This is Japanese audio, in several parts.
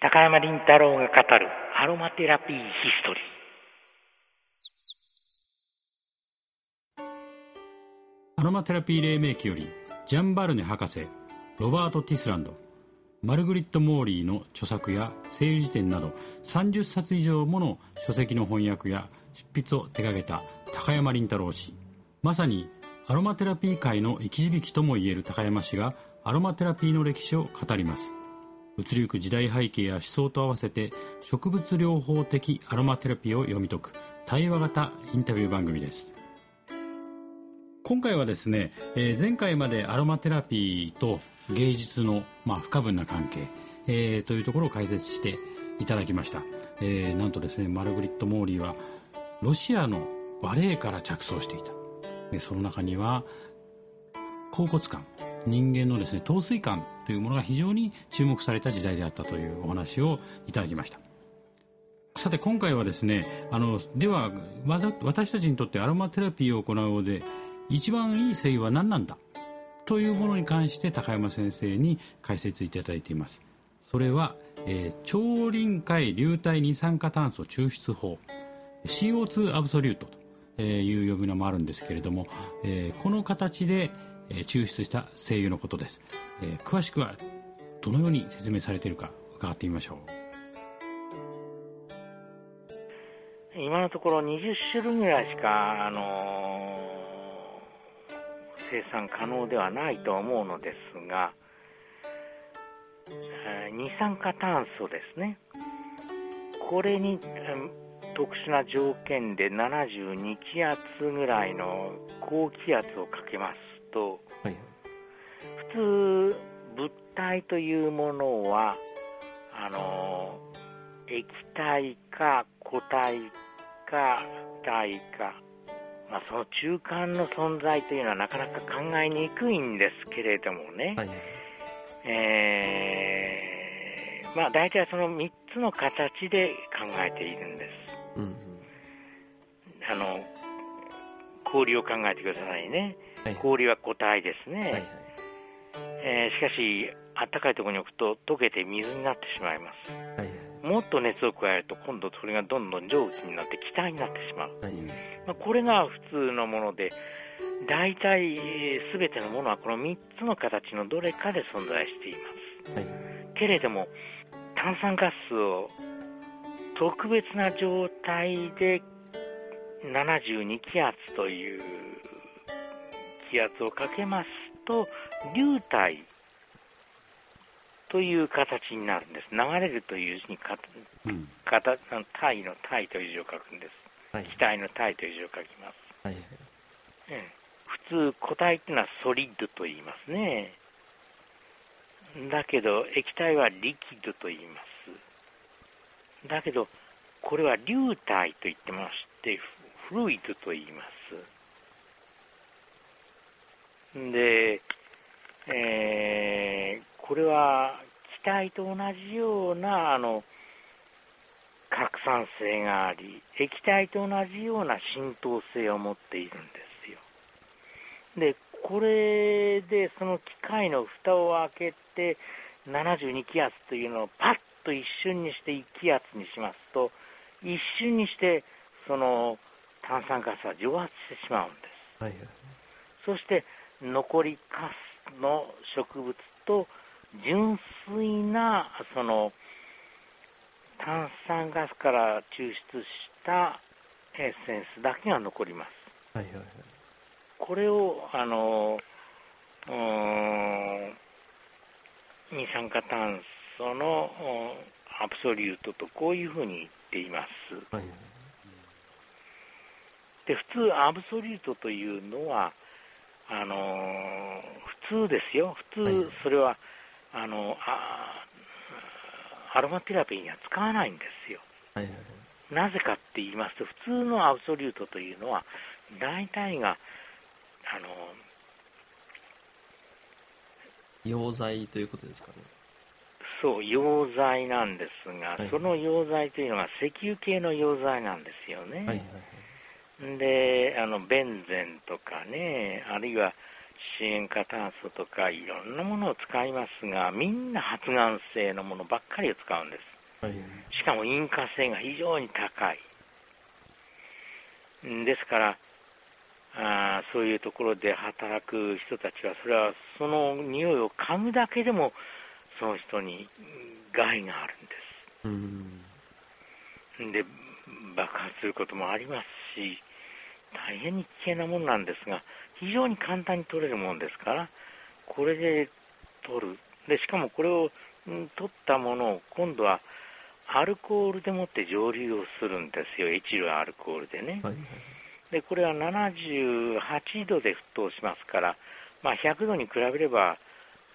高山林太郎が語るアロマテラピーヒストリー。アロマテラピー黎明期よりジャンバルネ博士ロバート・ティスランドマルグリット・モーリーの著作や精油事典など30冊以上もの書籍の翻訳や執筆を手掛けた高山林太郎氏。まさにアロマテラピー界の生き字引ともいえる高山氏がアロマテラピーの歴史を語ります。移りゆく時代背景や思想と合わせて植物療法的アロマテラピーを読み解く対話型インタビュー番組です。今回はですね、えー、前回までアロマテラピーと芸術の、まあ、不可分な関係、えー、というところを解説していただきました、えー、なんとですねマルグリット・モーリーはロシアのバレエから着想していた。でその中には甲骨感。人間のですね陶酔感というものが非常に注目された時代であったというお話をいただきました。さて今回はですねあのでは私たちにとってアロマテラピーを行う上で一番いい精油は何なんだというものに関して高山先生に解説いただいています。それは、えー、超臨界流体二酸化炭素抽出法 CO2 アブソリュートという呼び名もあるんですけれども、えー、この形で抽出した精油のことです、えー、詳しくはどのように説明されているか伺ってみましょう。今のところ20種類ぐらいしか、あのー、生産可能ではないと思うのですが、二酸化炭素ですね。これに、特殊な条件で72気圧ぐらいの高気圧をかけます。と、はい、普通物体というものはあの液体か固体か体か、まあ、その中間の存在というのはなかなか考えにくいんですけれどもね、はい、えー、まあ、大体その3つの形で考えているんです。うん、あの氷を考えてくださいね。はい、氷は固体ですね、はいはい、えー、しかし、あったかいところに置くと溶けて水になってしまいます、はいはい、もっと熱を加えると今度それがどんどん蒸気になって気体になってしまう、はい、まあ、これが普通のもので大体全てのものはこの3つの形のどれかで存在しています、はい、けれども炭酸ガスを特別な状態で72気圧という気圧をかけますと、流体という形になるんです。流れるという字にか、うん、体の体という字を書くんです。はい、気体の体という字を書きます。はいはい普通、固体っていうのはソリッドと言いますね。だけど、液体はリキッドと言います。だけど、これは流体と言ってまして、フルイドと言います。で、えー、これは気体と同じようなあの拡散性があり、液体と同じような浸透性を持っているんですよ。で、これでその機械の蓋を開けて、72気圧というのをパッと一瞬にして1気圧にしますと、一瞬にしてその炭酸ガスは蒸発してしまうんです。はいはい、そして残りカスの植物と純粋なその炭酸ガスから抽出したエッセンスだけが残ります。はいはいはい、これをあの二酸化炭素のアブソリュートとこういうふうに言っています。はいはい、で普通アブソリュートというのはあの普通ですよ、普通、それは、あのあアロマテラピーには使わないんですよ。はいはいなぜかって言いますと、普通のアブソリュートというのは、大体が、あの溶剤ということですかね。そう、溶剤なんですが、はい、その溶剤というのが石油系の溶剤なんですよね。はいはいはいで、あの、ベンゼンとかね、あるいは塩化炭素とかいろんなものを使いますが、みんな発がん性のものばっかりを使うんです。はい、しかも引火性が非常に高い。ですから、あそういうところで働く人たちは、それはその匂いを嗅ぐだけでも、その人に害があるんです。で、爆発することもありますし、大変に危険なものなんですが、非常に簡単に取れるものですから、これで取る。で、しかもこれを、ん、取ったものを今度はアルコールでもって蒸留をするんですよ、エチルアルコールでね。はいはい、で、これは78度で沸騰しますから、まあ、100度に比べれば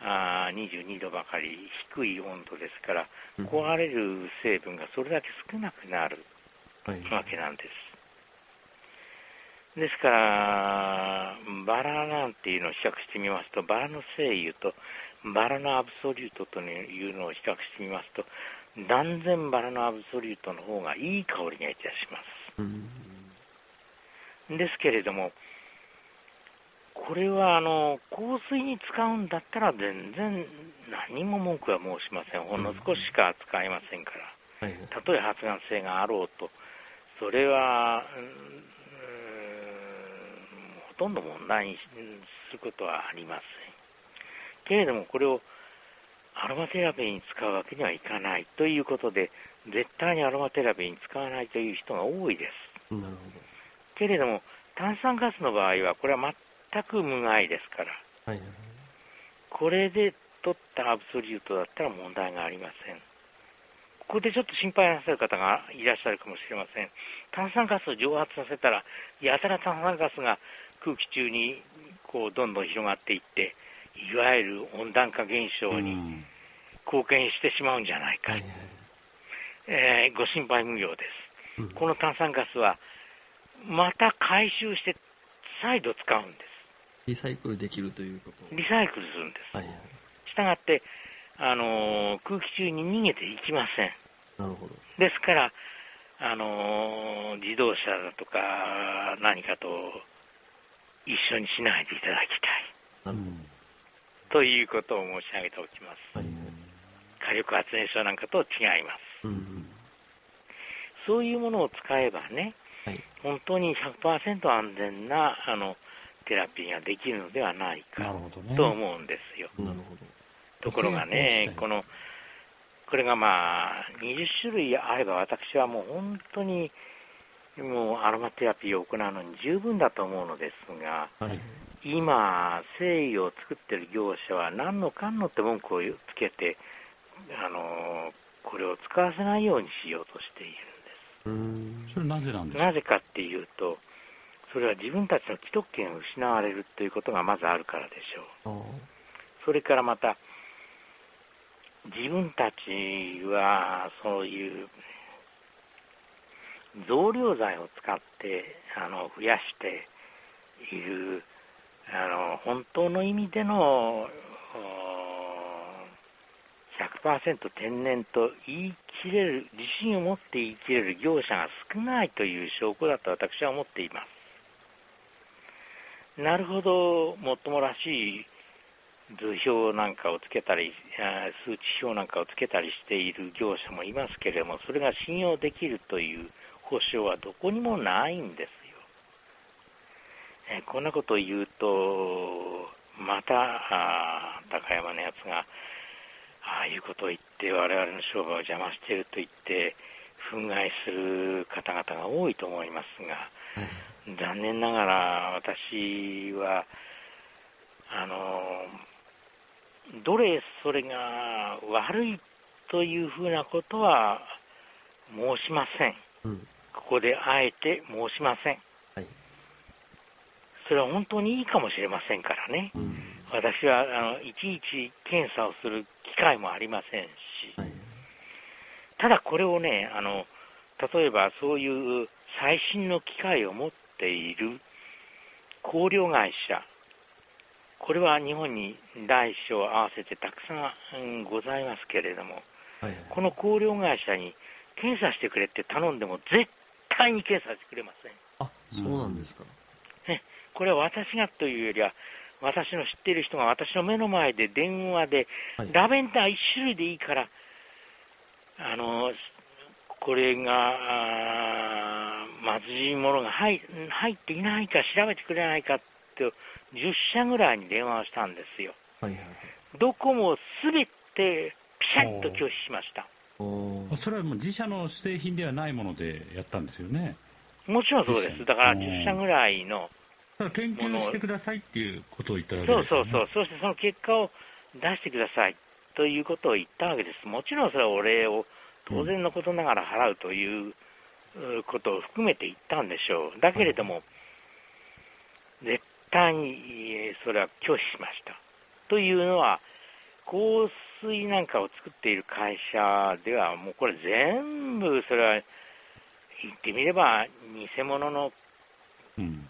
あ22度ばかり低い温度ですから、壊れる成分がそれだけ少なくなるわけなんです。ですから、バラなんていうのを比較してみますと、バラの精油とバラのアブソリュートというのを比較してみますと、断然バラのアブソリュートの方がいい香りがいたします。ですけれども、これはあの香水に使うんだったら全然何も文句は申しません。ほんの少ししか使いませんから。たとえ発がん性があろうと、それは、ほとんど問題にすることはありません。けれども、これをアロマテラピーに使うわけにはいかないということで、絶対にアロマテラピーに使わないという人が多いです。なるほどけれども、炭酸ガスの場合は、これは全く無害ですから、はい、これで取ったアブソリュートだったら問題がありません。ここでちょっと心配なさる方がいらっしゃるかもしれません。炭酸ガスを蒸発させたら、やたら炭酸ガスが空気中にこうどんどん広がっていって、いわゆる温暖化現象に貢献してしまうんじゃないか、えー、ご心配無用です、うん、この炭酸ガスはまた回収して再度使うんです。リサイクルできるということ。リサイクルするんです、はいはい、したがって、あのー、空気中に逃げていきません。なるほど。ですから、あのー、自動車だとか何かと一緒にしないでいただきたい、うん、ということを申し上げておきます、はい、火力発電所なんかと違います、うん、そういうものを使えばね、はい、本当に100%安全なあのテラピーができるのではないか、ね、と思うんですよ。ところがね、このこれがまあ20種類あれば私はもう本当にもうアロマテラピーを行うのに十分だと思うのですが、はい、今、誠意を作ってる業者は何のかんのって文句をつけて、あのこれを使わせないようにしようとしているんです。それなぜなんですか？なぜかっていうと、それは自分たちの既得権を失われるということがまずあるからでしょう。それからまた、自分たちはそういう増量剤を使ってあの増やしているあの本当の意味での100%天然と言い切れる自信を持って言い切れる業者が少ないという証拠だと私は思っています。なるほどもっともらしい図表なんかをつけたり数値表なんかをつけたりしている業者もいますけれどもそれが信用できるという保証はどこにもないんですよ。えこんなことを言うと、また高山のやつが、ああいうことを言って、我々の商売を邪魔していると言って、憤慨する方々が多いと思いますが、残念ながら私は、あの、どれそれが悪いというふうなことは申しません。うんここであえて申しません。はい、それは本当にいいかもしれませんからね。うん、私はあのいちいち検査をする機会もありませんし、はい、ただこれをねあの、例えばそういう最新の機械を持っている香料会社、これは日本に大小合わせてたくさんございますけれども、はいはい、この香料会社に検査してくれって頼んでも絶対に検査してくれません。あ、そうなんですか。ね、これは私がというよりは、私の知っている人が私の目の前で電話で、はい、ラベンダー1種類でいいから、あのこれがまずいものが入入っていないか調べてくれないかって10社ぐらいに電話をしたんですよ。はいはいはい、どこもすべてピシャッと拒否しました。それはもう自社の製品ではないものでやったんですよね。もちろんそうです。だから10社ぐらいの。研究してくださいっていうことを言ったわけです、ね、そうそうそう。そしてその結果を出してくださいということを言ったわけです。もちろんそれはお礼を当然のことながら払うということを含めて言ったんでしょう。だけれども、絶対にそれは拒否しました。というのは、香水なんかを作っている会社では、もうこれ全部、それは言ってみれば、偽物の、うん、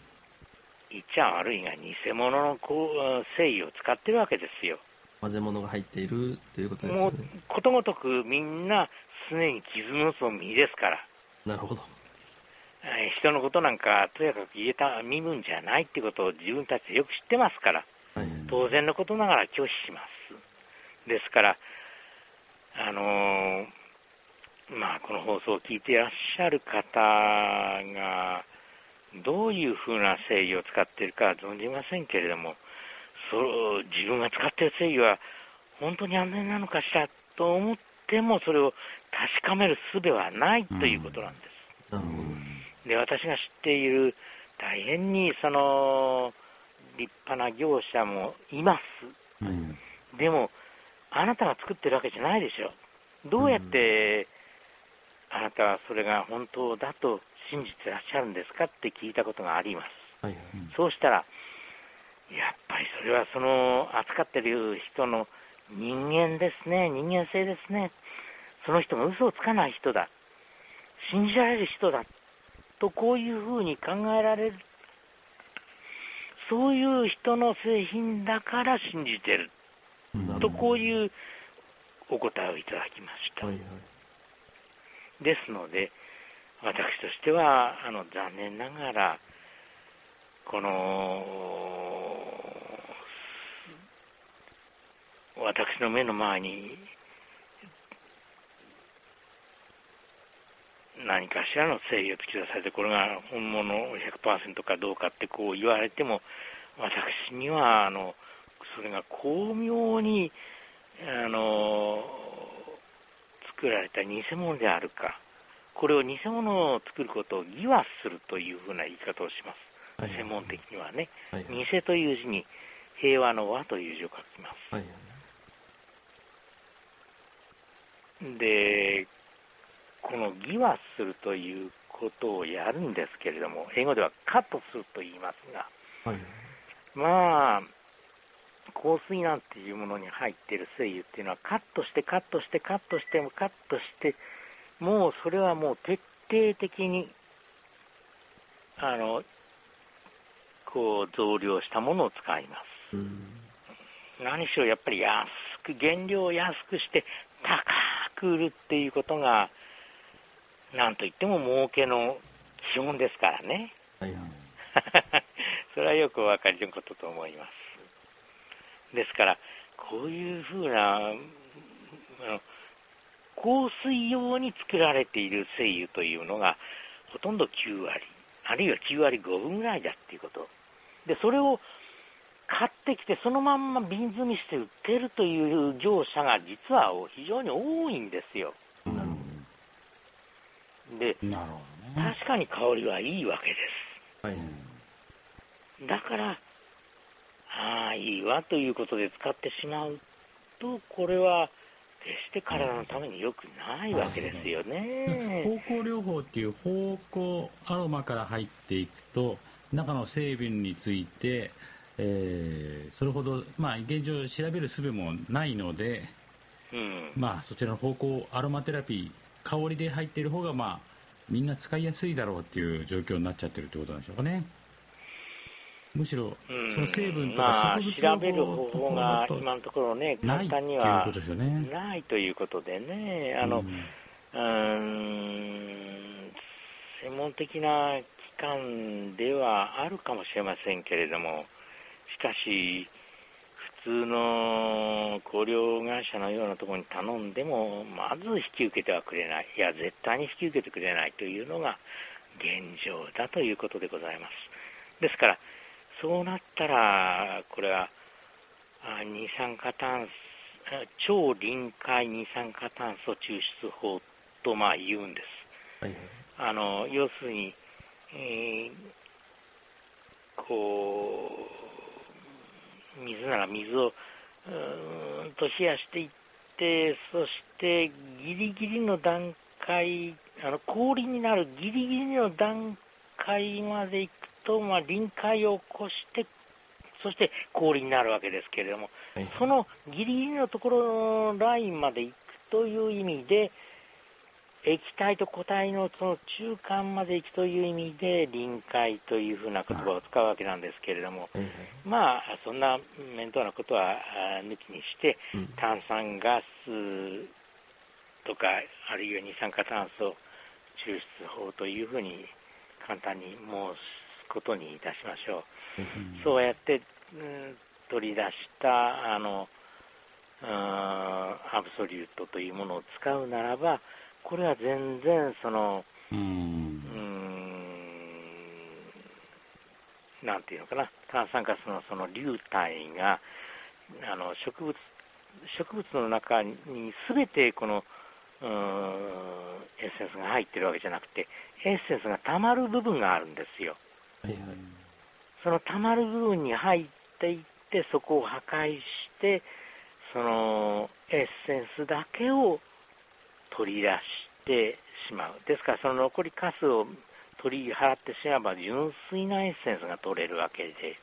言っちゃ悪いが、偽物の誠意を使ってるわけですよ。混ぜ物が入っているということですよね。もうことごとくみんな常に傷のつ身ですから。なるほど。人のことなんかとやかく言えた身分じゃないってことを自分たちでよく知ってますから、はい、当然のことながら拒否します。ですから、あのー、まあ、この放送を聞いていらっしゃる方が、どういうふうな正義を使っているかは存じませんけれども、そ自分が使っている正義は本当に安全なのかしらと思っても、それを確かめる術はないということなんです。うん、で私が知っている大変にその立派な業者もいます、うん、でも、あなたが作ってるわけじゃないでしょ、どうやってあなたはそれが本当だと信じてらっしゃるんですかって聞いたことがあります、はいはい、そうしたら、やっぱりそれはその扱ってる人の人間ですね、人間性ですね、その人が嘘をつかない人だ、信じられる人だとこういうふうに考えられる、そういう人の製品だから信じてるとこういうお答えをいただきました。はいはい、ですので、私としてはあの残念ながら、この私の目の前に何かしらの正義を突き出されて、これが本物100%かどうかってこう言われても、私にはあのそれが巧妙にあの作られた偽物であるか、これを偽物を作ることを義はするというふうな言い方をします、はい、専門的にはね、はい、偽という字に平和の和という字を書きます。はい、でこの義はするということをやるんですけれども、英語ではカットすると言いますが、はい、まあ、香水なんていうものに入っている精油っていうのは、カットして、カットして、カットして、カットして、もうそれはもう徹底的に、あの、こう、増量したものを使います。何しろやっぱり安く、原料を安くして高く売るっていうことが、なんといっても儲けの基本ですからね。はい、それはよくお分かりのことと思います。ですから、こういうふうな、あの香水用に作られている精油というのが、ほとんど9割、あるいは9割5分ぐらいだっていうこと。で、それを買ってきて、そのまんま瓶詰めして売ってるという業者が実は非常に多いんですよ。で、ね、確かに香りはいいわけです。はい、だから、ああ、いいわということで使ってしまうと、これは決して体のために良くないわけですよね。芳香療法っていう芳香アロマから入っていくと、中の成分について、えー、それほど、まあ、現状調べる術もないので、うん、まあ、そちらの方向アロマテラピー香りで入っている方がまあみんな使いやすいだろうっていう状況になっちゃってるってことなんでしょうかね。むしろ、その成分とか植物調べる方法が今のところね、簡単にはないということでね、あの、うん、専門的な機関ではあるかもしれませんけれども、しかし、普通の工業会社のようなところに頼んでも、まず引き受けてはくれない、いや、絶対に引き受けてくれないというのが現状だということでございます。ですから、そうなったら、これは二酸化炭素、超臨界二酸化炭素抽出法とまあ言うんです。はいはい、あの要するに、えー、こう、水なら水をうんと冷やしていって、そしてギリギリの段階、あの氷になるギリギリの段階まで行くと、まあ、臨界を起こして、そして氷になるわけですけれども、はい、そのギリギリのところのラインまで行くという意味で、液体と固体のその中間まで行くという意味で臨界というふうな言葉を使うわけなんですけれども、まあそんな面倒なことは抜きにして、炭酸ガスとかあるいは二酸化炭素抽出法というふうに簡単に申すことにいたしましょう。そうやって、うん、取り出したあのアブソリュートというものを使うならば、これは全然その、うん、なんていうのかな、炭酸ガスのその流体が、あの植物植物の中にすべてこのエッセンスが入ってるわけじゃなくて、エッセンスがたまる部分があるんですよ。はいはい、そのたまる部分に入っていって、そこを破壊して、そのエッセンスだけを取り出してしまう。ですから、その残りカスを取り払ってしまえば、純粋なエッセンスが取れるわけで、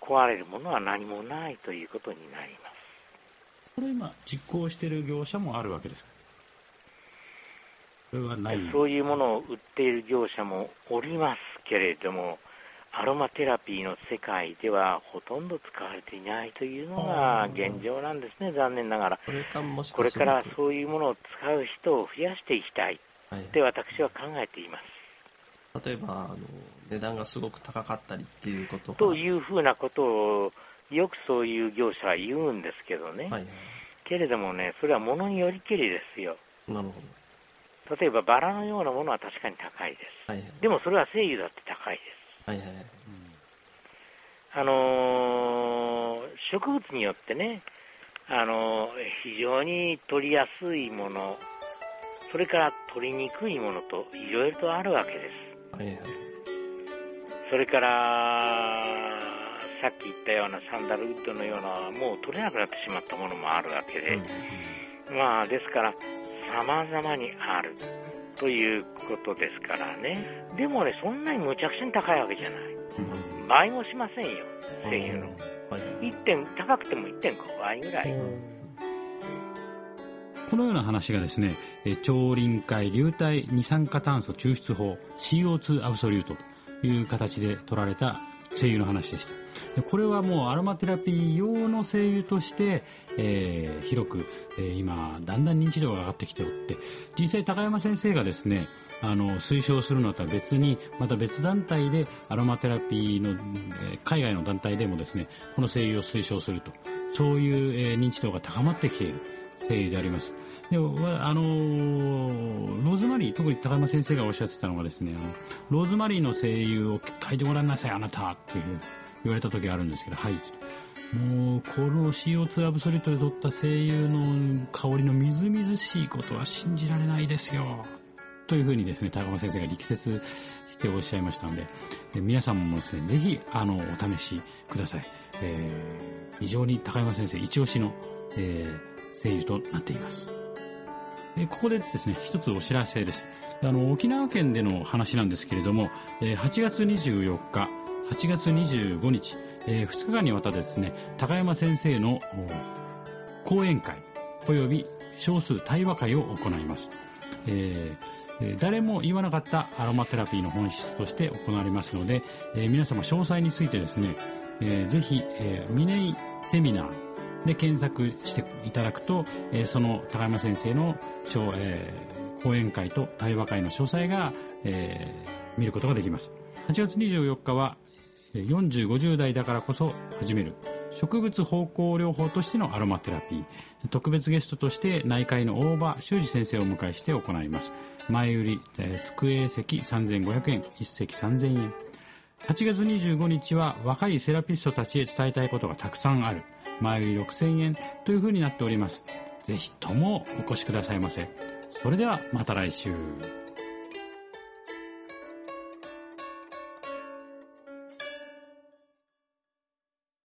壊れるものは何もないということになります。これ今、実行している業者もあるわけですか？それはない。そういうものを売っている業者もおりますけれども、アロマテラピーの世界ではほとんど使われていないというのが現状なんですね、残念ながら。これからそういうものを使う人を増やしていきたいって私は考えています。例えばあの値段がすごく高かったりっていうことというふうなことをよくそういう業者は言うんですけどね、はいはい、けれどもね、それはものによりけりですよ。なるほど例えばバラのようなものは確かに高いです、はいはい、でもそれは精油だって高いです。はいはいはい。あのー、植物によってね、あのー、非常に取りやすいもの、それから取りにくいものといろいろとあるわけです。はいはい、それから、さっき言ったようなサンダルウッドのような、もう取れなくなってしまったものもあるわけで、うん、まあ、ですから、様々にある。ということですからね。でもね、そんなにむちゃくちゃに高いわけじゃない。倍もしませんよ、声優の。1点、高くても1.5倍ぐらい。このような話がですね、超臨界流体二酸化炭素抽出法 CO2 アブソリュートという形で取られた精油の話でした。でこれはもうアロマテラピー用の精油として、えー、広く、えー、今だんだん認知度が上がってきておって実際高山先生がですねあの推奨するのとは別にまた別団体でアロマテラピーの、えー、海外の団体でもですねこの精油を推奨するとそういう、えー、認知度が高まってきている精油であります。で、あのー、ローズマリー、特に高山先生がおっしゃってたのがですね、あのローズマリーの精油を嗅いでごらんなさい、あなたっていう言われた時あるんですけど、はい。もう、この CO2 アブソリュートで取った精油の香りのみずみずしいことは信じられないですよ。というふうにですね、高山先生が力説しておっしゃいましたので、え皆さんもですね、ぜひ、あの、お試しください。えー、非常に高山先生一押しの、えー、精油となっています。えここでですね、一つお知らせです。あの、沖縄県での話なんですけれども、え8月24日、8月25日、えー、2日間にわたってですね、高山先生の講演会及び少数対話会を行います。えー、誰も言わなかったアロマテラピーの本質として行われますので、えー、皆様詳細についてですね、えー、ぜひ、えー、ミネイセミナーで検索していただくと、えー、その高山先生の、えー、講演会と対話会の詳細が、えー、見ることができます。8月24日は4050代だからこそ始める。植物方向療法としてのアロマテラピー。特別ゲストとして内科医の大場修二先生をお迎えして行います。前売り、えー、机席3500円1席3000円。8月25日は若いセラピストたちへ伝えたいことがたくさんある。前売り6000円というふうになっております。ぜひともお越しくださいませ。それではまた来週。